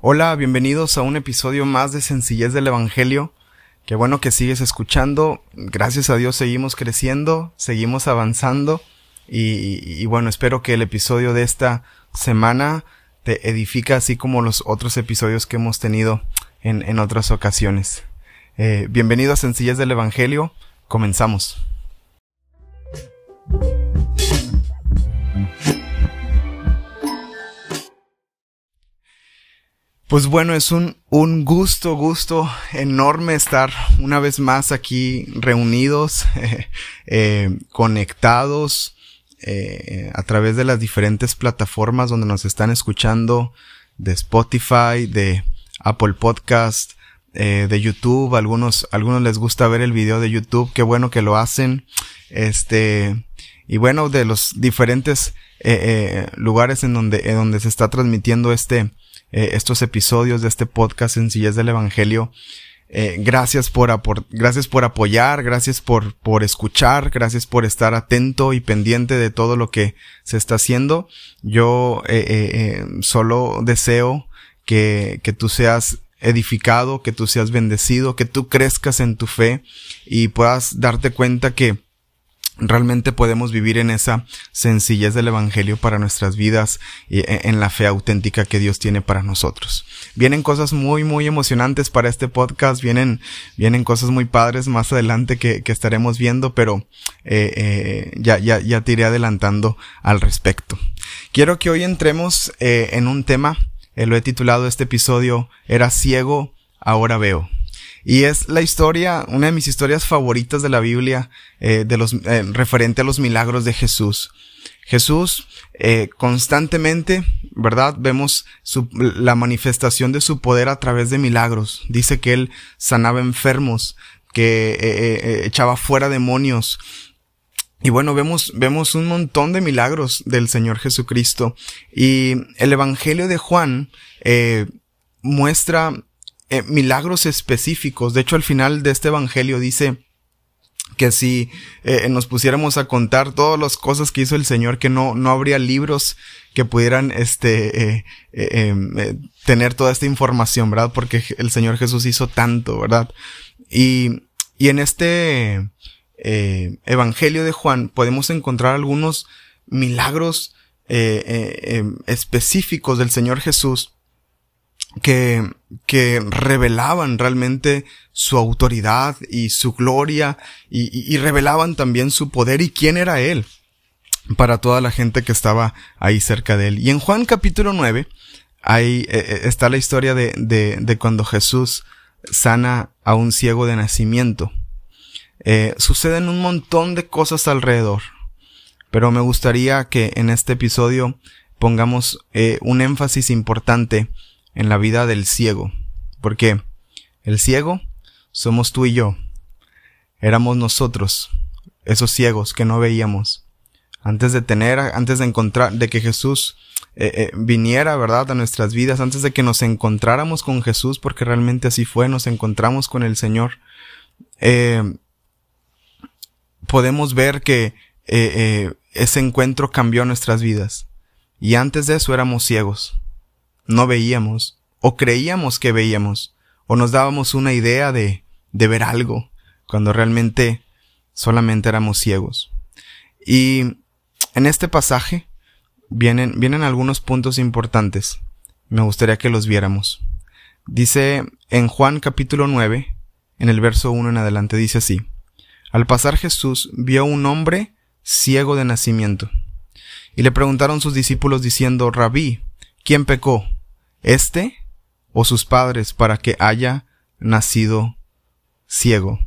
Hola, bienvenidos a un episodio más de Sencillez del Evangelio. Qué bueno que sigues escuchando. Gracias a Dios seguimos creciendo, seguimos avanzando. Y, bueno, espero que el episodio de esta semana te edifica así como los otros episodios que hemos tenido en, otras ocasiones. Eh, bienvenido a Sencillez del Evangelio. Comenzamos. Pues bueno, es un, un gusto, gusto enorme estar una vez más aquí reunidos, eh, conectados eh, a través de las diferentes plataformas donde nos están escuchando, de Spotify, de Apple Podcast, eh, de YouTube. Algunos, algunos les gusta ver el video de YouTube, qué bueno que lo hacen. Este, y bueno, de los diferentes lugares en donde, en donde se está transmitiendo este, eh, estos episodios de este podcast Sencillez del Evangelio. Eh, gracias por gracias por apoyar, gracias por, por escuchar, gracias por estar atento y pendiente de todo lo que se está haciendo. Yo eh, solo deseo que, que tú seas edificado, que tú seas bendecido, que tú crezcas en tu fe y puedas darte cuenta que realmente podemos vivir en esa sencillez del Evangelio para nuestras vidas y e, en la fe auténtica que Dios tiene para nosotros. Vienen cosas muy, muy emocionantes para este podcast, vienen, vienen cosas muy padres más adelante que, que estaremos viendo, pero eh, eh, ya, ya, ya te iré adelantando al respecto. Quiero que hoy entremos eh, en un tema, eh, lo he titulado este episodio, Era ciego, ahora veo. Y es la historia, una de mis historias favoritas de la Biblia, eh, de los, eh, referente a los milagros de Jesús. Jesús, eh, constantemente, ¿verdad? Vemos su, la manifestación de su poder a través de milagros. Dice que él sanaba enfermos, que echaba fuera demonios, y bueno, vemos, vemos un montón de milagros del Señor Jesucristo. Y el Evangelio de Juan eh, muestra eh, milagros específicos. De hecho, al final de este evangelio dice que si eh, nos pusiéramos a contar todas las cosas que hizo el Señor, que no, no habría libros que pudieran este, eh, em, tener toda esta información, ¿verdad? Porque el Señor Jesús hizo tanto, ¿verdad? Y, y en este Evangelio de Juan podemos encontrar algunos milagros em, específicos del Señor Jesús que, que revelaban realmente su autoridad y su gloria y, revelaban también su poder y quién era él para toda la gente que estaba ahí cerca de él. Y en Juan capítulo 9, ahí eh, eh, está la historia de, de, de, cuando Jesús sana a un ciego de nacimiento. Eh, suceden un montón de cosas alrededor, pero me gustaría que en este episodio pongamos eh, un énfasis importante en la vida del ciego. Porque el ciego somos tú y yo. Éramos nosotros, esos ciegos que no veíamos. Antes de tener, antes de encontrar, de que Jesús eh, eh, viniera, ¿verdad?, a nuestras vidas, antes de que nos encontráramos con Jesús, porque realmente así fue, nos encontramos con el Señor, eh, podemos ver que ese encuentro cambió nuestras vidas. Y antes de eso éramos ciegos no veíamos, o creíamos que veíamos, o nos dábamos una idea de, de ver algo, cuando realmente solamente éramos ciegos. Y en este pasaje vienen, vienen algunos puntos importantes. Me gustaría que los viéramos. Dice en Juan capítulo 9, en el verso 1 en adelante, dice así. Al pasar Jesús vio un hombre ciego de nacimiento. Y le preguntaron sus discípulos diciendo, Rabí, ¿quién pecó? Este o sus padres para que haya nacido ciego.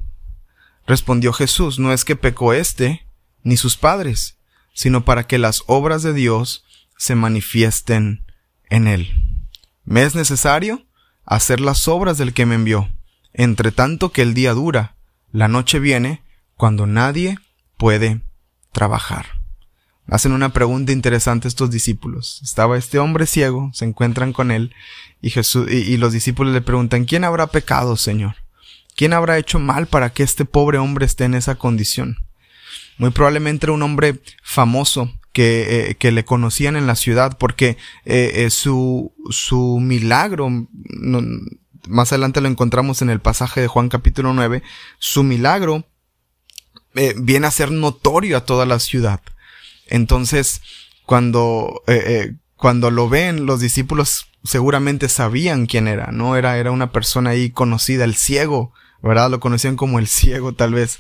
Respondió Jesús, no es que pecó éste ni sus padres, sino para que las obras de Dios se manifiesten en él. Me es necesario hacer las obras del que me envió, entre tanto que el día dura, la noche viene, cuando nadie puede trabajar. Hacen una pregunta interesante estos discípulos. Estaba este hombre ciego, se encuentran con él, y Jesús, y, los discípulos le preguntan, ¿quién habrá pecado, Señor? ¿Quién habrá hecho mal para que este pobre hombre esté en esa condición? Muy probablemente era un hombre famoso, que, eh, que le conocían en la ciudad, porque eh, eh, su, su milagro, más adelante lo encontramos en el pasaje de Juan capítulo 9, su milagro viene a ser notorio a toda la ciudad. Entonces, cuando, cuando lo ven, los discípulos seguramente sabían quién era, ¿no? Era, era una persona ahí conocida, el ciego, ¿verdad? Lo conocían como el ciego tal vez.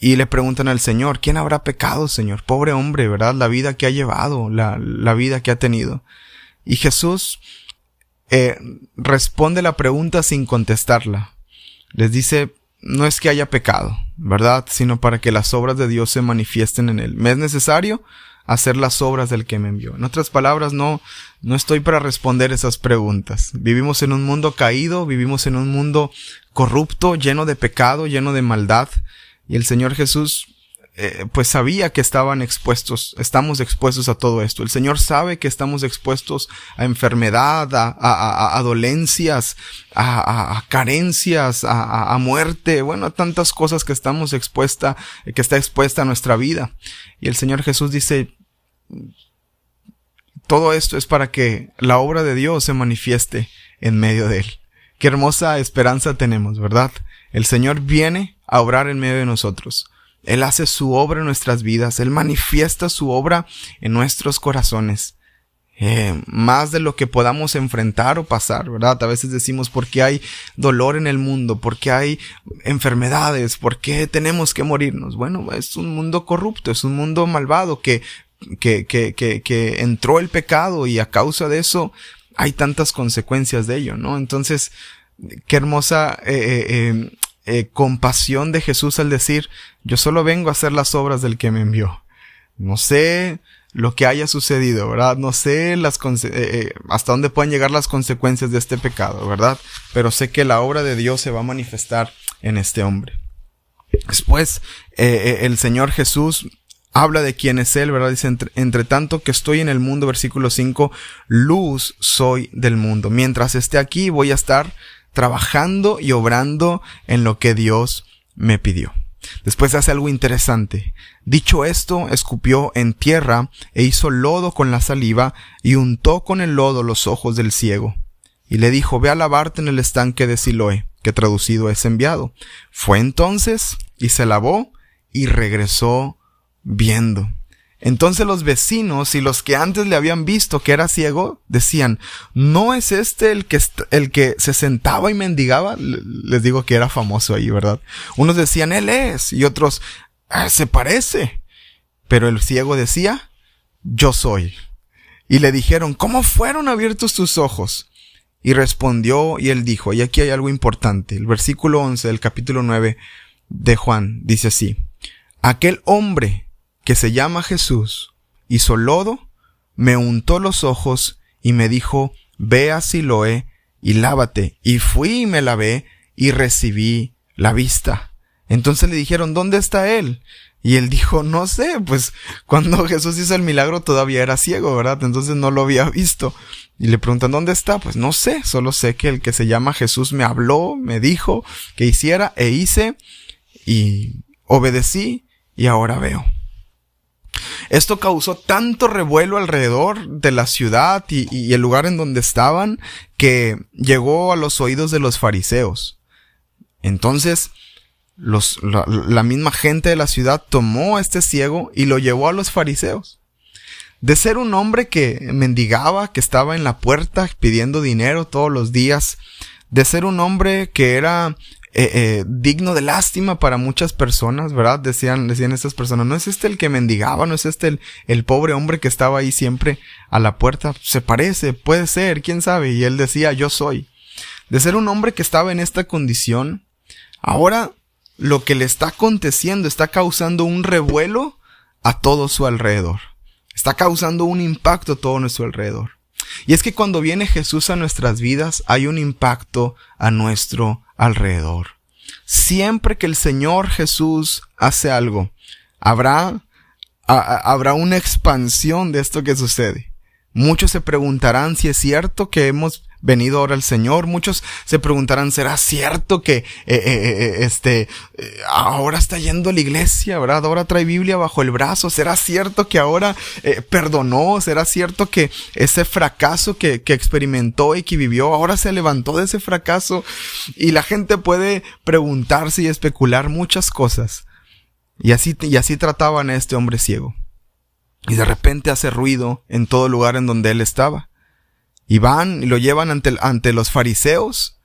Y le preguntan al Señor, ¿quién habrá pecado, Señor? Pobre hombre, ¿verdad? La vida que ha llevado, la, la vida que ha tenido. Y Jesús eh, responde la pregunta sin contestarla. Les dice, no es que haya pecado, ¿verdad? Sino para que las obras de Dios se manifiesten en él. ¿Me es necesario? hacer las obras del que me envió. En otras palabras, no, no estoy para responder esas preguntas. Vivimos en un mundo caído, vivimos en un mundo corrupto, lleno de pecado, lleno de maldad, y el Señor Jesús eh, pues sabía que estaban expuestos, estamos expuestos a todo esto. El Señor sabe que estamos expuestos a enfermedad, a, a, a dolencias, a, carencias, a, muerte, bueno, a tantas cosas que estamos expuesta, que está expuesta a nuestra vida. Y el Señor Jesús dice, todo esto es para que la obra de Dios se manifieste en medio de él. Qué hermosa esperanza tenemos, ¿verdad? El Señor viene a obrar en medio de nosotros. Él hace su obra en nuestras vidas, Él manifiesta su obra en nuestros corazones. Eh, más de lo que podamos enfrentar o pasar, ¿verdad? A veces decimos por qué hay dolor en el mundo, por qué hay enfermedades, por qué tenemos que morirnos. Bueno, es un mundo corrupto, es un mundo malvado que, que, que, que, que entró el pecado y a causa de eso hay tantas consecuencias de ello, ¿no? Entonces, qué hermosa eh, eh, eh, compasión de Jesús al decir, yo solo vengo a hacer las obras del que me envió. No sé lo que haya sucedido, ¿verdad? No sé eh, eh, hasta dónde pueden llegar las consecuencias de este pecado, ¿verdad? Pero sé que la obra de Dios se va a manifestar en este hombre. Después, el Señor Jesús habla de quién es Él, ¿verdad? Dice, entre, entre, tanto que estoy en el mundo, versículo 5, luz soy del mundo. Mientras esté aquí voy a estar trabajando y obrando en lo que Dios me pidió. Después hace algo interesante. Dicho esto, escupió en tierra e hizo lodo con la saliva y untó con el lodo los ojos del ciego. Y le dijo, ve a lavarte en el estanque de Siloé, que traducido es enviado. Fue entonces y se lavó y regresó viendo. Entonces los vecinos y los que antes le habían visto que era ciego decían, ¿no es este el que, el que se sentaba y mendigaba? Les digo que era famoso ahí, ¿verdad? Unos decían, él es, y otros, ah, se parece. Pero el ciego decía, yo soy. Y le dijeron, ¿cómo fueron abiertos tus ojos? Y respondió y él dijo, y aquí hay algo importante, el versículo 11 del capítulo 9 de Juan dice así, aquel hombre que se llama Jesús, hizo lodo, me untó los ojos y me dijo, ve a Siloé y lávate. Y fui y me lavé y recibí la vista. Entonces le dijeron, ¿dónde está él? Y él dijo, no sé, pues cuando Jesús hizo el milagro todavía era ciego, ¿verdad? Entonces no lo había visto. Y le preguntan, ¿dónde está? Pues no sé, solo sé que el que se llama Jesús me habló, me dijo que hiciera e hice y obedecí y ahora veo. Esto causó tanto revuelo alrededor de la ciudad y, el lugar en donde estaban que llegó a los oídos de los fariseos. Entonces, los, la, misma gente de la ciudad tomó a este ciego y lo llevó a los fariseos. De ser un hombre que mendigaba, que estaba en la puerta pidiendo dinero todos los días, de ser un hombre que era eh, eh, digno de lástima para muchas personas, ¿verdad? Decían, decían estas personas, no es este el que mendigaba, no es este el, el pobre hombre que estaba ahí siempre a la puerta, se parece, puede ser, quién sabe, y él decía, yo soy. De ser un hombre que estaba en esta condición, ahora lo que le está aconteciendo está causando un revuelo a todo su alrededor. Está causando un impacto a todo nuestro alrededor. Y es que cuando viene Jesús a nuestras vidas hay un impacto a nuestro alrededor. Siempre que el Señor Jesús hace algo, habrá, habrá una expansión de esto que sucede. Muchos se preguntarán si es cierto que hemos venido ahora el Señor. Muchos se preguntarán, ¿será cierto que eh, eh, eh, este ahora está yendo a la iglesia, verdad? Ahora trae Biblia bajo el brazo. ¿Será cierto que ahora perdonó? ¿Será cierto que ese fracaso que, que experimentó y que vivió ahora se levantó de ese fracaso? Y la gente puede preguntarse y especular muchas cosas. Y así, y así trataban a este hombre ciego. Y de repente hace ruido en todo lugar en donde él estaba. Y van y lo llevan ante, los fariseos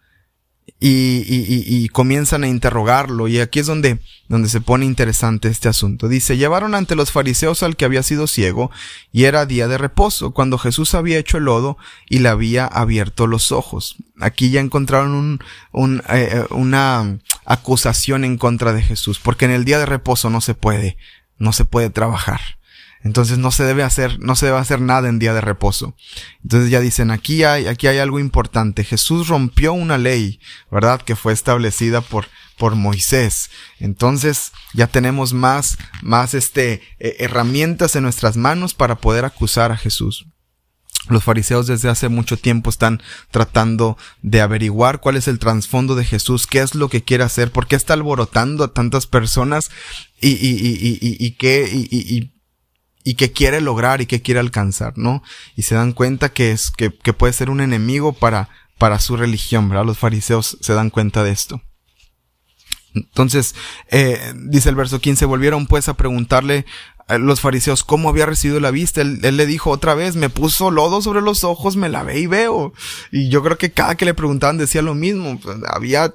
y, y, comienzan a interrogarlo. Y aquí es donde, donde se pone interesante este asunto. Dice, llevaron ante los fariseos al que había sido ciego y era día de reposo, cuando Jesús había hecho el lodo y le había abierto los ojos. Aquí ya encontraron eh, eh, una acusación en contra de Jesús, porque en el día de reposo no se puede, no se puede trabajar. Entonces no se debe hacer, no se debe hacer nada en día de reposo. Entonces ya dicen, aquí hay, aquí hay algo importante. Jesús rompió una ley, ¿verdad? Que fue establecida por, por Moisés. Entonces ya tenemos más, más este, eh, herramientas en nuestras manos para poder acusar a Jesús. Los fariseos desde hace mucho tiempo están tratando de averiguar cuál es el trasfondo de Jesús, qué es lo que quiere hacer, por qué está alborotando a tantas personas y, y, y, y, y qué, y, y que quiere lograr y que quiere alcanzar, ¿no? Y se dan cuenta que es, que, que puede ser un enemigo para, para su religión, ¿verdad? Los fariseos se dan cuenta de esto. Entonces, eh, dice el verso 15, volvieron pues a preguntarle a los fariseos cómo había recibido la vista. Él, él, le dijo otra vez, me puso lodo sobre los ojos, me lavé y veo. Y yo creo que cada que le preguntaban decía lo mismo. Había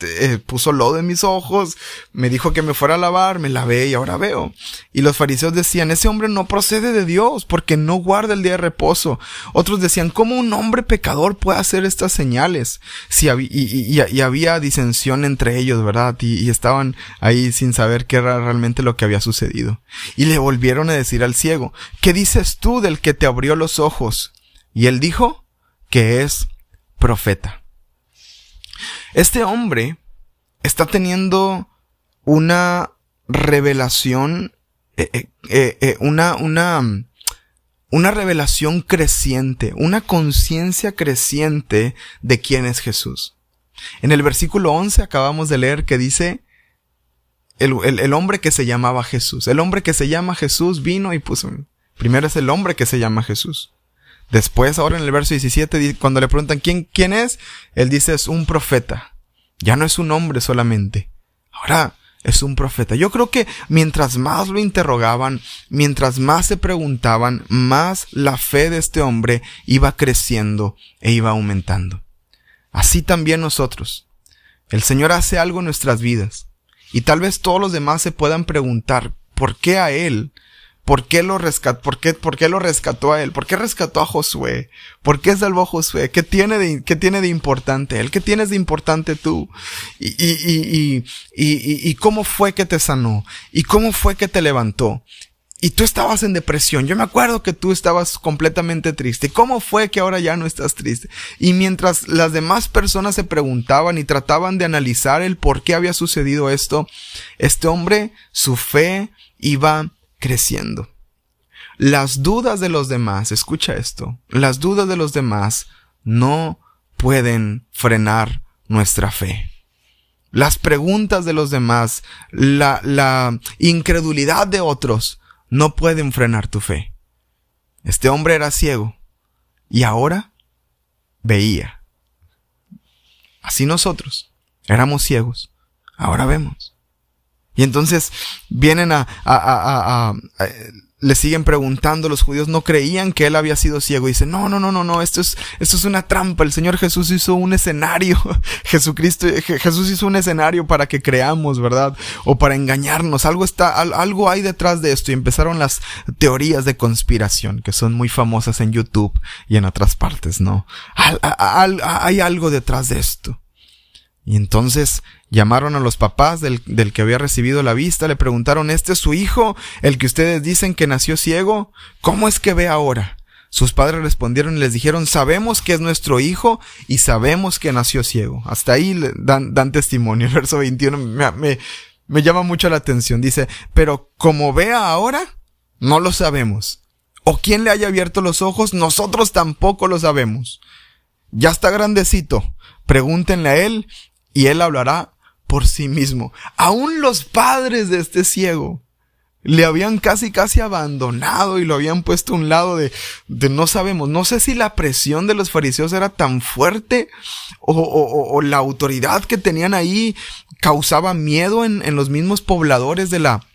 eh, puso lodo en mis ojos, me dijo que me fuera a lavar, me lavé y ahora veo. Y los fariseos decían, ese hombre no procede de Dios porque no guarda el día de reposo. Otros decían, ¿cómo un hombre pecador puede hacer estas señales? Si y, había disensión entre ellos, ¿verdad? Y, estaban ahí sin saber qué era realmente lo que había sucedido. Y le volvieron a decir al ciego, ¿qué dices tú del que te abrió los ojos? Y él dijo que es profeta. Este hombre está teniendo una revelación, eh, eh, eh, una, una, una revelación creciente, una conciencia creciente de quién es Jesús. En el versículo 11 acabamos de leer que dice, el, el, hombre que se llamaba Jesús, el hombre que se llama Jesús vino y puso, primero es el hombre que se llama Jesús. Después, ahora en el verso 17, cuando le preguntan quién, quién es, él dice es un profeta. Ya no es un hombre solamente. Ahora es un profeta. Yo creo que mientras más lo interrogaban, mientras más se preguntaban, más la fe de este hombre iba creciendo e iba aumentando. Así también nosotros. El Señor hace algo en nuestras vidas. Y tal vez todos los demás se puedan preguntar, ¿por qué a Él? ¿Por qué lo rescató? ¿Por qué, por qué lo rescató a él? ¿Por qué rescató a Josué? ¿Por qué salvó a Josué? ¿Qué tiene de, qué tiene de importante él? ¿Qué tienes de importante tú? Y, y, y, y, y, cómo fue que te sanó? ¿Y cómo fue que te levantó? Y tú estabas en depresión. Yo me acuerdo que tú estabas completamente triste. ¿Cómo fue que ahora ya no estás triste? Y mientras las demás personas se preguntaban y trataban de analizar el por qué había sucedido esto, este hombre, su fe iba creciendo. Las dudas de los demás, escucha esto, las dudas de los demás no pueden frenar nuestra fe. Las preguntas de los demás, la, la incredulidad de otros no pueden frenar tu fe. Este hombre era ciego y ahora veía. Así nosotros éramos ciegos, ahora vemos. Y entonces vienen a, a, a, a, le siguen preguntando, los judíos no creían que él había sido ciego. Y dicen, no, no, no, no, no, esto es, esto es una trampa. El Señor Jesús hizo un escenario. Jesucristo, Jesús hizo un escenario para que creamos, ¿verdad? O para engañarnos. Algo está, algo hay detrás de esto. Y empezaron las teorías de conspiración, que son muy famosas en YouTube y en otras partes, ¿no? Hay algo detrás de esto. Y entonces llamaron a los papás del, del, que había recibido la vista, le preguntaron, ¿este es su hijo, el que ustedes dicen que nació ciego? ¿Cómo es que ve ahora? Sus padres respondieron y les dijeron, sabemos que es nuestro hijo y sabemos que nació ciego. Hasta ahí dan, dan testimonio. El verso 21 me, me, me llama mucho la atención. Dice, pero como vea ahora, no lo sabemos. O quién le haya abierto los ojos, nosotros tampoco lo sabemos. Ya está grandecito. Pregúntenle a él y él hablará por sí mismo. Aún los padres de este ciego le habían casi casi abandonado y lo habían puesto a un lado de, de no sabemos, no sé si la presión de los fariseos era tan fuerte o, o, o la autoridad que tenían ahí causaba miedo en, en los mismos pobladores de la,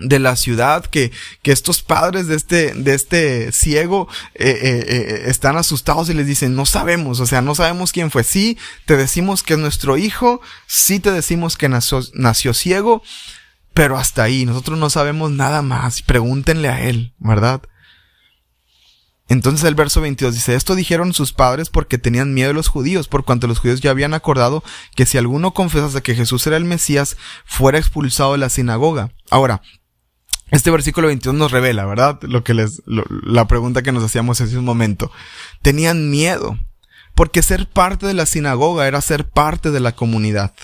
de la ciudad que, que estos padres de este, de este ciego eh, eh, eh, están asustados y les dicen no sabemos, o sea, no sabemos quién fue. Sí, te decimos que es nuestro hijo, sí te decimos que nació, nació ciego, pero hasta ahí, nosotros no sabemos nada más. Pregúntenle a él, ¿verdad? Entonces el verso 22 dice, esto dijeron sus padres porque tenían miedo de los judíos, por cuanto los judíos ya habían acordado que si alguno confesase que Jesús era el Mesías, fuera expulsado de la sinagoga. Ahora, este versículo 22 nos revela, ¿verdad? Lo que les, la pregunta que nos hacíamos hace un momento. Tenían miedo, porque ser parte de la sinagoga era ser parte de la comunidad.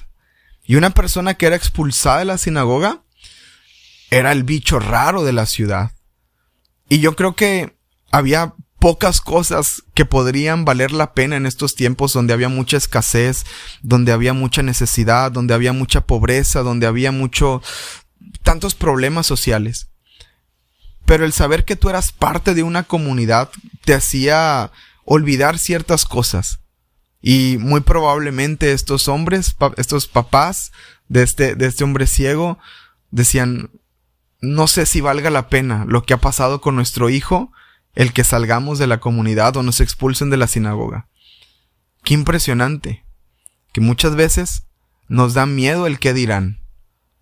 Y una persona que era expulsada de la sinagoga era el bicho raro de la ciudad. Y yo creo que había pocas cosas que podrían valer la pena en estos tiempos donde había mucha escasez, donde había mucha necesidad, donde había mucha pobreza, donde había mucho tantos problemas sociales. Pero el saber que tú eras parte de una comunidad te hacía olvidar ciertas cosas. Y muy probablemente estos hombres, estos papás de este, de este hombre ciego, decían, no sé si valga la pena lo que ha pasado con nuestro hijo, el que salgamos de la comunidad o nos expulsen de la sinagoga. Qué impresionante, que muchas veces nos da miedo el que dirán,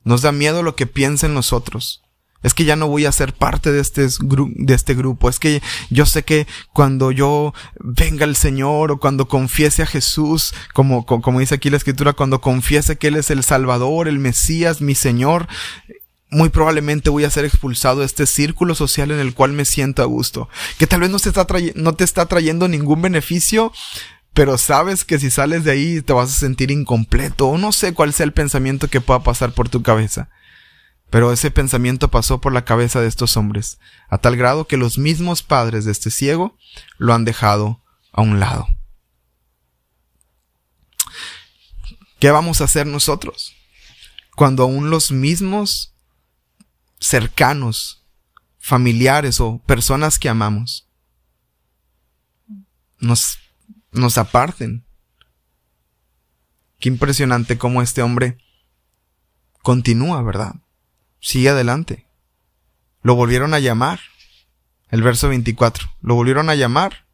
nos da miedo lo que piensen nosotros es que ya no voy a ser parte de este, de este grupo. Es que yo sé que cuando yo venga el Señor o cuando confiese a Jesús, como, como, dice aquí la escritura, cuando confiese que Él es el Salvador, el Mesías, mi Señor, muy probablemente voy a ser expulsado de este círculo social en el cual me siento a gusto. Que tal vez no está, no te está trayendo ningún beneficio, pero sabes que si sales de ahí te vas a sentir incompleto o no sé cuál sea el pensamiento que pueda pasar por tu cabeza. Pero ese pensamiento pasó por la cabeza de estos hombres, a tal grado que los mismos padres de este ciego lo han dejado a un lado. ¿Qué vamos a hacer nosotros? Cuando aún los mismos cercanos, familiares o personas que amamos nos, nos aparten. Qué impresionante cómo este hombre continúa, ¿verdad? sigue adelante. Lo volvieron a llamar. El verso 24. Lo volvieron a llamar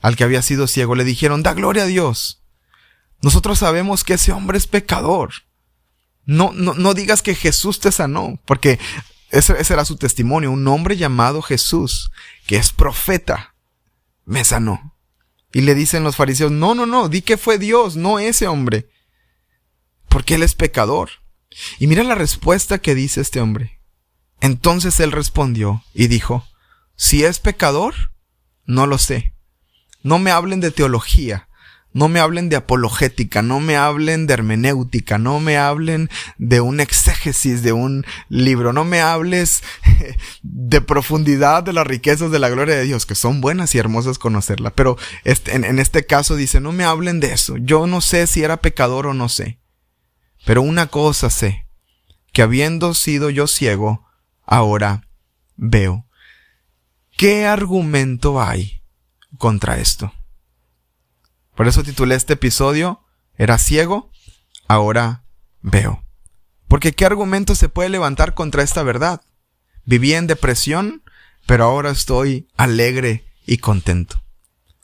al que había sido ciego. Le dijeron, da gloria a Dios. Nosotros sabemos que ese hombre es pecador. No, no, no digas que Jesús te sanó, porque ese, ese era su testimonio. Un hombre llamado Jesús, que es profeta, me sanó. Y le dicen los fariseos, no, no, no, di que fue Dios, no ese hombre. Porque él es pecador. Y mira la respuesta que dice este hombre. Entonces él respondió y dijo, si es pecador, no lo sé. No me hablen de teología, no me hablen de apologética, no me hablen de hermenéutica, no me hablen de un exégesis de un libro, no me hables de profundidad de las riquezas de la gloria de Dios, que son buenas y hermosas conocerla. Pero este, en, en este caso dice, no me hablen de eso. Yo no sé si era pecador o no sé. Pero una cosa sé, que habiendo sido yo ciego, ahora veo. ¿Qué argumento hay contra esto? Por eso titulé este episodio, era ciego, ahora veo. Porque ¿qué argumento se puede levantar contra esta verdad? Viví en depresión, pero ahora estoy alegre y contento.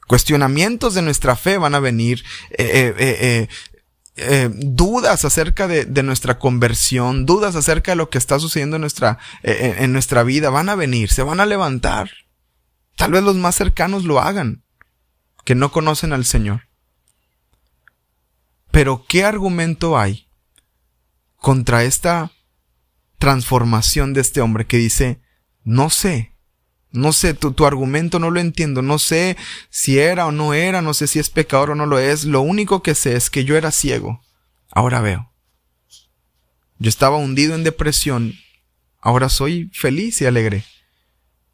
Cuestionamientos de nuestra fe van a venir, eh, eh, eh, eh, dudas acerca de, nuestra conversión, dudas acerca de lo que está sucediendo en nuestra, eh, en nuestra vida, van a venir, se van a levantar. Tal vez los más cercanos lo hagan, que no conocen al Señor. Pero ¿qué argumento hay contra esta transformación de este hombre que dice, no sé, no sé, tu, tu, argumento no lo entiendo. No sé si era o no era, no sé si es pecador o no lo es. Lo único que sé es que yo era ciego. Ahora veo. Yo estaba hundido en depresión. Ahora soy feliz y alegre.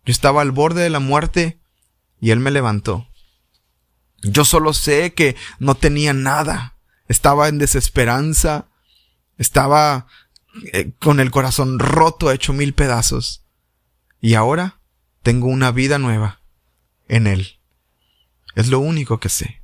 Yo estaba al borde de la muerte y Él me levantó. Yo solo sé que no tenía nada. Estaba en desesperanza. Estaba eh, con el corazón roto, hecho mil pedazos. Y ahora tengo una vida nueva en Él. Es lo único que sé.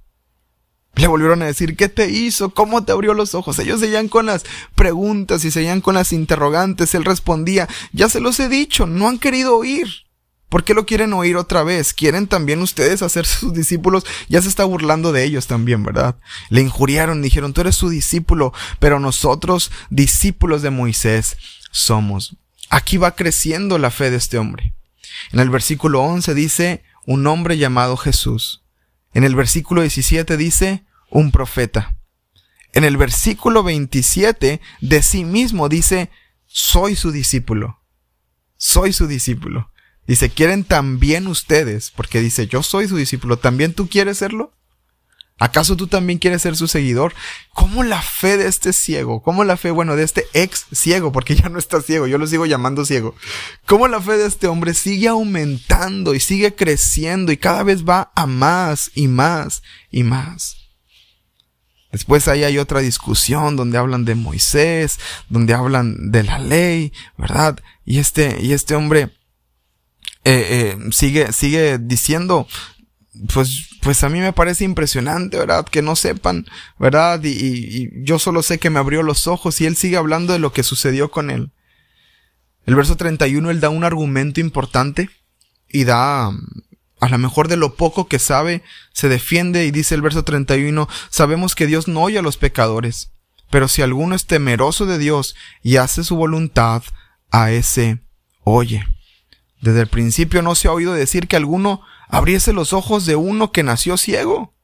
Le volvieron a decir, ¿qué te hizo? ¿Cómo te abrió los ojos? Ellos seguían con las preguntas y seguían con las interrogantes. Él respondía, ya se los he dicho, no han querido oír. ¿Por qué lo quieren oír otra vez? ¿Quieren también ustedes hacer sus discípulos? Ya se está burlando de ellos también, ¿verdad? Le injuriaron, dijeron, tú eres su discípulo, pero nosotros, discípulos de Moisés, somos. Aquí va creciendo la fe de este hombre. En el versículo 11 dice, un hombre llamado Jesús. En el versículo 17 dice, un profeta. En el versículo 27 de sí mismo dice, soy su discípulo. Soy su discípulo. Dice, ¿quieren también ustedes? Porque dice, yo soy su discípulo, ¿también tú quieres serlo? ¿Acaso tú también quieres ser su seguidor? ¿Cómo la fe de este ciego? ¿Cómo la fe, bueno, de este ex ciego, porque ya no está ciego, yo lo sigo llamando ciego? ¿Cómo la fe de este hombre sigue aumentando y sigue creciendo y cada vez va a más y más y más? Después ahí hay otra discusión donde hablan de Moisés, donde hablan de la ley, ¿verdad? Y este, y este hombre eh, eh, sigue, sigue diciendo, pues, pues a mí me parece impresionante, ¿verdad? Que no sepan, ¿verdad? Y, y, yo solo sé que me abrió los ojos y él sigue hablando de lo que sucedió con él. El verso 31, él da un argumento importante y da, a lo mejor de lo poco que sabe, se defiende y dice el verso 31, sabemos que Dios no oye a los pecadores, pero si alguno es temeroso de Dios y hace su voluntad, a ese oye. Desde el principio no se ha oído decir que alguno abriese los ojos de uno que nació ciego.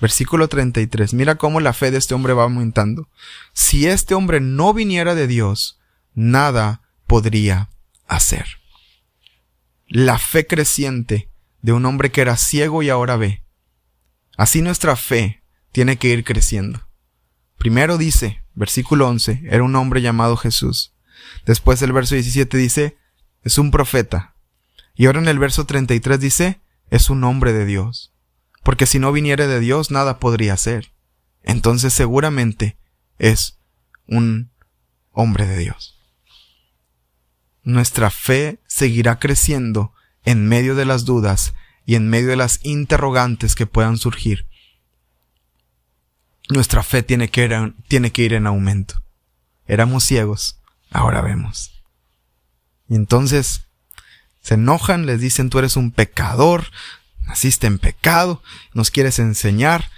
Versículo 33. Mira cómo la fe de este hombre va aumentando. Si este hombre no viniera de Dios, nada podría hacer. La fe creciente de un hombre que era ciego y ahora ve. Así nuestra fe tiene que ir creciendo. Primero dice, versículo 11, era un hombre llamado Jesús. Después el verso 17 dice, es un profeta. Y ahora en el verso 33 dice, es un hombre de Dios. Porque si no viniera de Dios, nada podría ser. Entonces seguramente es un hombre de Dios. Nuestra fe seguirá creciendo en medio de las dudas y en medio de las interrogantes que puedan surgir. Nuestra fe tiene que ir en aumento. Éramos ciegos, ahora vemos. Y entonces se enojan, les dicen tú eres un pecador, naciste en pecado, nos quieres enseñar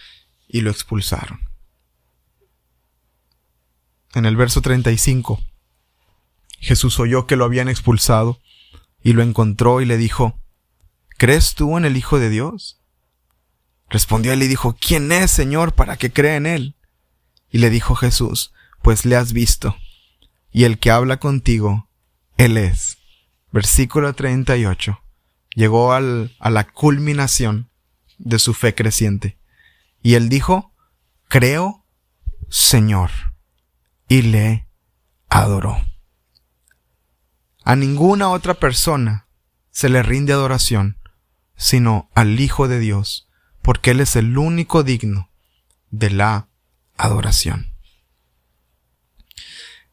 y lo expulsaron. En el verso 35, Jesús oyó que lo habían expulsado y lo encontró y le dijo, ¿crees tú en el Hijo de Dios? Respondió él y dijo, ¿quién es, Señor, para que crea en él? Y le dijo Jesús, pues le has visto, y el que habla contigo él es. Versículo 38. Llegó al, a la culminación de su fe creciente. Y él dijo, creo, Señor. Y le adoró. A ninguna otra persona se le rinde adoración, sino al Hijo de Dios, porque Él es el único digno de la adoración.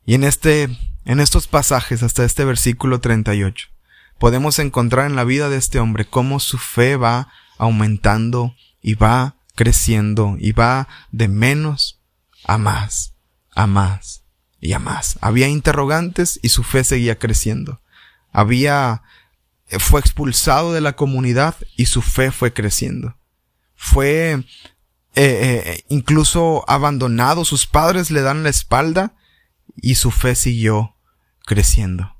Y en este en estos pasajes hasta este versículo 38 podemos encontrar en la vida de este hombre cómo su fe va aumentando y va creciendo y va de menos a más, a más y a más. Había interrogantes y su fe seguía creciendo. Había fue expulsado de la comunidad y su fe fue creciendo. Fue eh, eh, incluso abandonado, sus padres le dan la espalda y su fe siguió creciendo.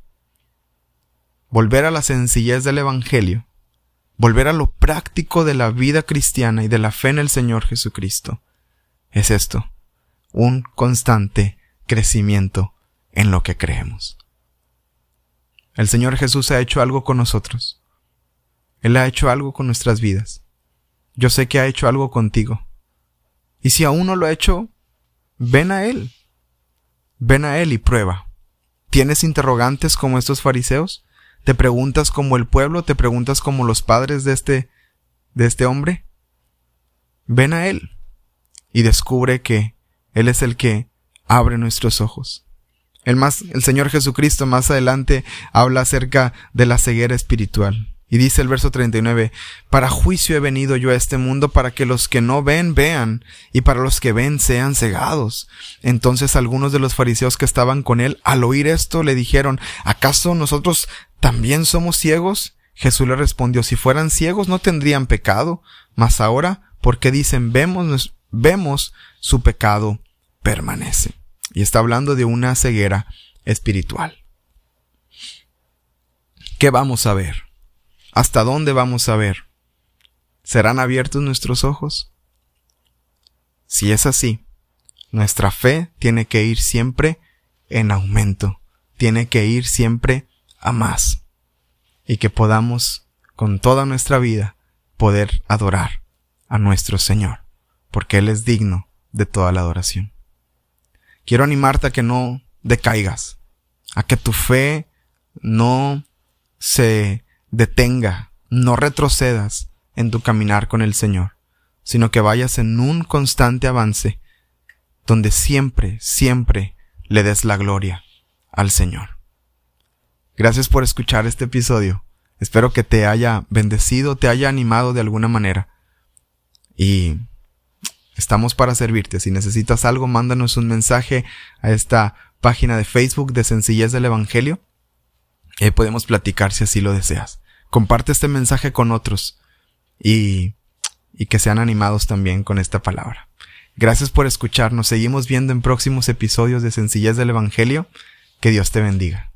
Volver a la sencillez del Evangelio, volver a lo práctico de la vida cristiana y de la fe en el Señor Jesucristo, es esto, un constante crecimiento en lo que creemos. El Señor Jesús ha hecho algo con nosotros. Él ha hecho algo con nuestras vidas. Yo sé que ha hecho algo contigo. Y si aún no lo ha hecho, ven a Él. Ven a Él y prueba. ¿Tienes interrogantes como estos fariseos? ¿Te preguntas como el pueblo? ¿Te preguntas como los padres de este, de este hombre? ven a Él y descubre que Él es el que abre nuestros ojos. El, más, el Señor Jesucristo más adelante habla acerca de la ceguera espiritual. Y dice el verso 39, para juicio he venido yo a este mundo para que los que no ven vean y para los que ven sean cegados. Entonces algunos de los fariseos que estaban con él al oír esto le dijeron, ¿acaso nosotros también somos ciegos? Jesús le respondió, si fueran ciegos no tendrían pecado, mas ahora, porque dicen, vemos, vemos, su pecado permanece. Y está hablando de una ceguera espiritual. ¿Qué vamos a ver? ¿Hasta dónde vamos a ver? ¿Serán abiertos nuestros ojos? Si es así, nuestra fe tiene que ir siempre en aumento, tiene que ir siempre a más, y que podamos con toda nuestra vida poder adorar a nuestro Señor, porque Él es digno de toda la adoración. Quiero animarte a que no decaigas, a que tu fe no se detenga, no retrocedas en tu caminar con el Señor, sino que vayas en un constante avance, donde siempre, siempre le des la gloria al Señor. Gracias por escuchar este episodio. Espero que te haya bendecido, te haya animado de alguna manera. Y Estamos para servirte. Si necesitas algo, mándanos un mensaje a esta página de Facebook de Sencillez del Evangelio. Y podemos platicar si así lo deseas. Comparte este mensaje con otros y, y que sean animados también con esta palabra. Gracias por escucharnos. Seguimos viendo en próximos episodios de Sencillez del Evangelio. Que Dios te bendiga.